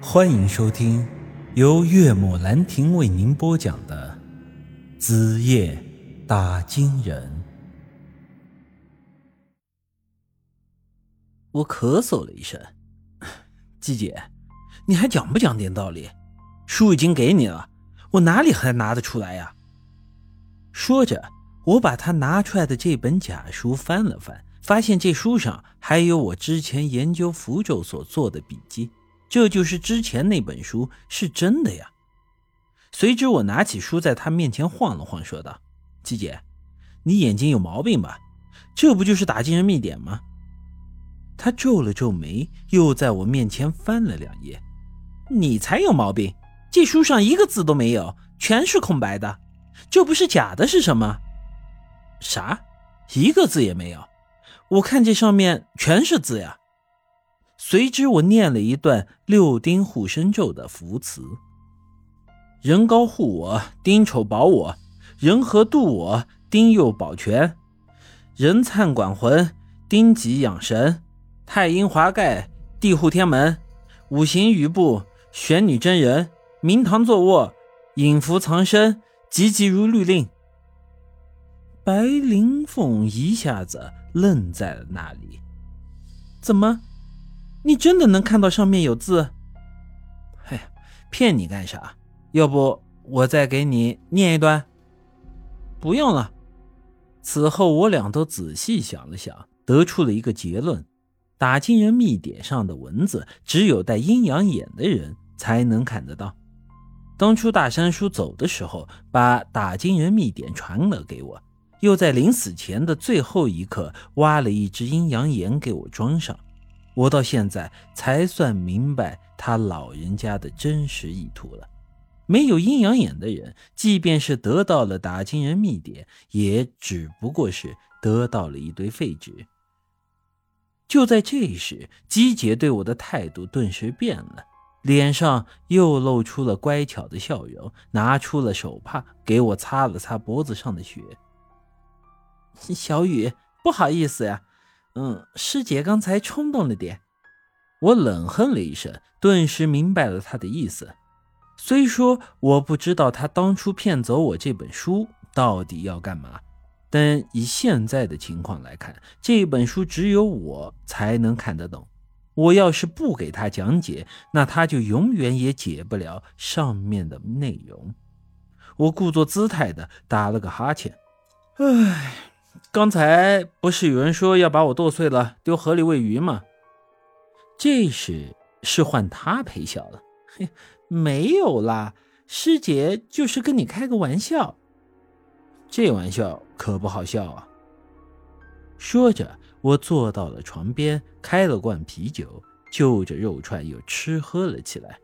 欢迎收听由岳母兰亭为您播讲的《子夜打金人》。我咳嗽了一声，季姐，你还讲不讲点道理？书已经给你了，我哪里还拿得出来呀？说着，我把他拿出来的这本假书翻了翻，发现这书上还有我之前研究符咒所做的笔记。这就是之前那本书是真的呀！随之，我拿起书在他面前晃了晃，说道：“季姐，你眼睛有毛病吧？这不就是打金人秘典吗？”他皱了皱眉，又在我面前翻了两页。“你才有毛病！这书上一个字都没有，全是空白的。这不是假的，是什么？啥？一个字也没有？我看这上面全是字呀！”随之，我念了一段六丁护身咒的符词：“人高护我，丁丑保我；人和度我，丁酉保全；人灿管魂，丁吉养神；太阴华盖，地护天门；五行余部，玄女真人；明堂坐卧，隐伏藏身，急急如律令。”白灵凤一下子愣在了那里，怎么？你真的能看到上面有字？哎，骗你干啥？要不我再给你念一段？不用了。此后我俩都仔细想了想，得出了一个结论：打金人秘典上的文字，只有戴阴阳眼的人才能看得到。当初大山叔走的时候，把打金人秘典传了给我，又在临死前的最后一刻挖了一只阴阳眼给我装上。我到现在才算明白他老人家的真实意图了。没有阴阳眼的人，即便是得到了打金人秘典，也只不过是得到了一堆废纸。就在这时，姬姐对我的态度顿时变了，脸上又露出了乖巧的笑容，拿出了手帕给我擦了擦脖子上的血。小雨，不好意思呀。嗯，师姐刚才冲动了点，我冷哼了一声，顿时明白了他的意思。虽说我不知道他当初骗走我这本书到底要干嘛，但以现在的情况来看，这本书只有我才能看得懂。我要是不给他讲解，那他就永远也解不了上面的内容。我故作姿态的打了个哈欠，唉。刚才不是有人说要把我剁碎了丢河里喂鱼吗？这时是换他陪笑了。嘿，没有啦，师姐就是跟你开个玩笑。这玩笑可不好笑啊。说着，我坐到了床边，开了罐啤酒，就着肉串又吃喝了起来。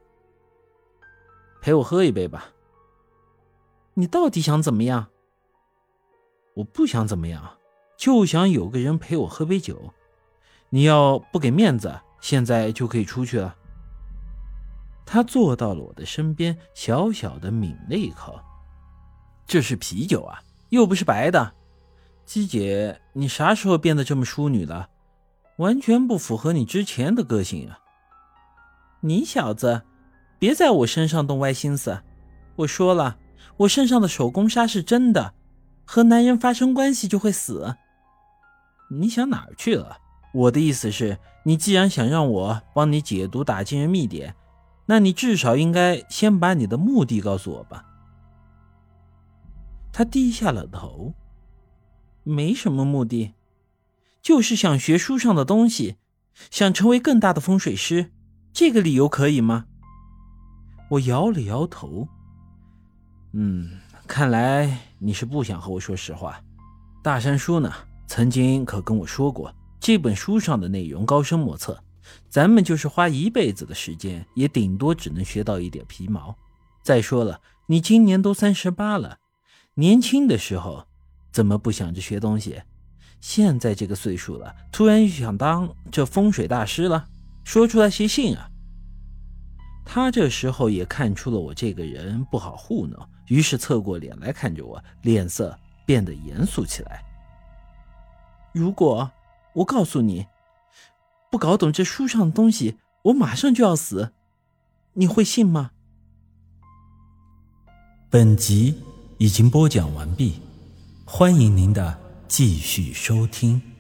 陪我喝一杯吧。你到底想怎么样？我不想怎么样，就想有个人陪我喝杯酒。你要不给面子，现在就可以出去了。他坐到了我的身边，小小的抿了一口。这是啤酒啊，又不是白的。姬姐，你啥时候变得这么淑女了？完全不符合你之前的个性啊！你小子，别在我身上动歪心思。我说了，我身上的手工纱是真的。和男人发生关系就会死？你想哪儿去了？我的意思是，你既然想让我帮你解读打金人秘典，那你至少应该先把你的目的告诉我吧。他低下了头，没什么目的，就是想学书上的东西，想成为更大的风水师。这个理由可以吗？我摇了摇头，嗯。看来你是不想和我说实话。大山叔呢，曾经可跟我说过，这本书上的内容高深莫测，咱们就是花一辈子的时间，也顶多只能学到一点皮毛。再说了，你今年都三十八了，年轻的时候怎么不想着学东西？现在这个岁数了，突然又想当这风水大师了，说出来谁信啊？他这时候也看出了我这个人不好糊弄。于是侧过脸来看着我，脸色变得严肃起来。如果我告诉你，不搞懂这书上的东西，我马上就要死，你会信吗？本集已经播讲完毕，欢迎您的继续收听。